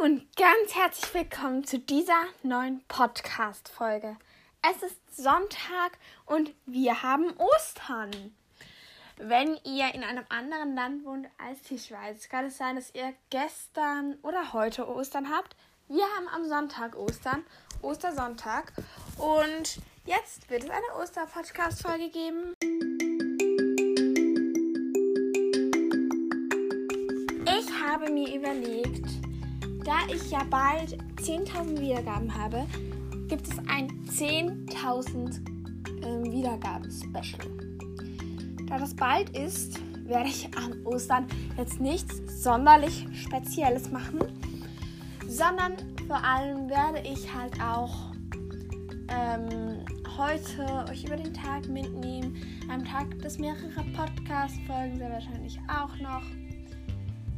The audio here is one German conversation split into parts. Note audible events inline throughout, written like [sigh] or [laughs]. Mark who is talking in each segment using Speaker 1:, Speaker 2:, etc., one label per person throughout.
Speaker 1: und ganz herzlich willkommen zu dieser neuen Podcast-Folge. Es ist Sonntag und wir haben Ostern. Wenn ihr in einem anderen Land wohnt als die Schweiz, kann es sein, dass ihr gestern oder heute Ostern habt. Wir haben am Sonntag Ostern, Ostersonntag. Und jetzt wird es eine Oster-Podcast-Folge geben. Ich habe mir überlegt, da ich ja bald 10.000 Wiedergaben habe, gibt es ein 10.000 ähm, Wiedergaben-Special. Da das bald ist, werde ich an Ostern jetzt nichts sonderlich Spezielles machen, sondern vor allem werde ich halt auch ähm, heute euch über den Tag mitnehmen. Am Tag gibt mehrere Podcast-Folgen, sehr wahrscheinlich auch noch.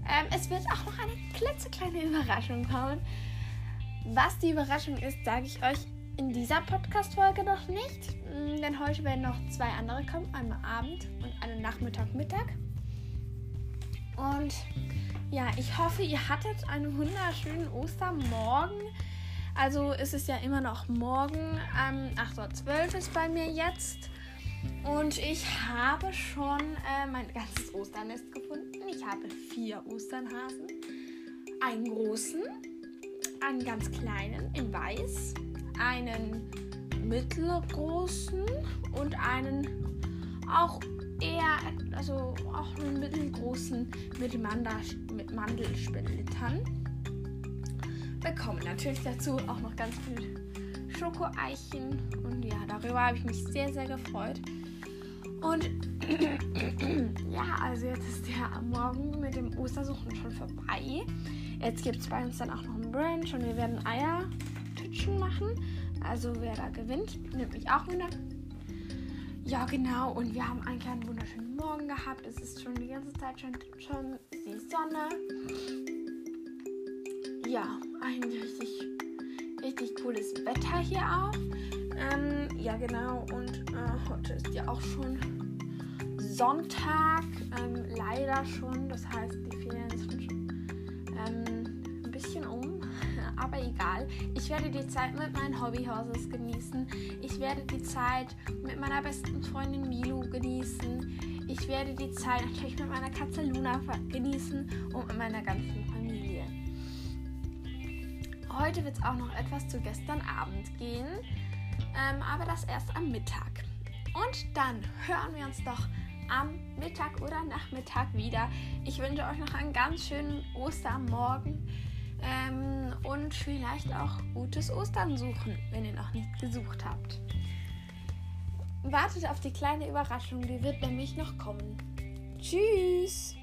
Speaker 1: Ähm, es wird auch noch eine klitzekleine Überraschung kommen. Was die Überraschung ist, sage ich euch in dieser Podcast-Folge noch nicht. Mm, denn heute werden noch zwei andere kommen. Einmal Abend und einen Nachmittag, Mittag. Und ja, ich hoffe, ihr hattet einen wunderschönen Ostermorgen. Also ist es ja immer noch morgen. Ähm, 8.12 Uhr ist bei mir jetzt. Und ich habe schon äh, mein ganzes Osternest habe vier Osternhasen. Einen großen, einen ganz kleinen in weiß, einen mittelgroßen und einen auch eher, also auch einen mittelgroßen mit, Mandel, mit Mandelsplittern. Bekommen natürlich dazu auch noch ganz viel Schokoeichen und ja, darüber habe ich mich sehr, sehr gefreut. Und [clears throat] ja, also jetzt ist der Morgen mit dem Ostersuchen schon vorbei. Jetzt gibt es bei uns dann auch noch einen Brunch und wir werden Eiertütschen machen. Also wer da gewinnt, nimmt mich auch wieder. Ja, genau. Und wir haben einen kleinen wunderschönen Morgen gehabt. Es ist schon die ganze Zeit schon, schon die Sonne. Ja, ein richtig, richtig cooles Wetter hier auch. Ähm, ja, genau. Und äh, heute ist ja auch schon Sonntag. Ähm, leider schon. Das heißt, die Ferien sind schon ähm, ein bisschen um. [laughs] Aber egal. Ich werde die Zeit mit meinen Hobbyhorses genießen. Ich werde die Zeit mit meiner besten Freundin Milo genießen. Ich werde die Zeit natürlich mit meiner Katze Luna genießen und mit meiner ganzen Familie. Heute wird es auch noch etwas zu gestern Abend gehen ähm, aber das erst am Mittag. Und dann hören wir uns doch am Mittag oder Nachmittag wieder. Ich wünsche euch noch einen ganz schönen Ostermorgen ähm, und vielleicht auch gutes Ostern suchen, wenn ihr noch nicht gesucht habt. Wartet auf die kleine Überraschung, die wird nämlich noch kommen. Tschüss!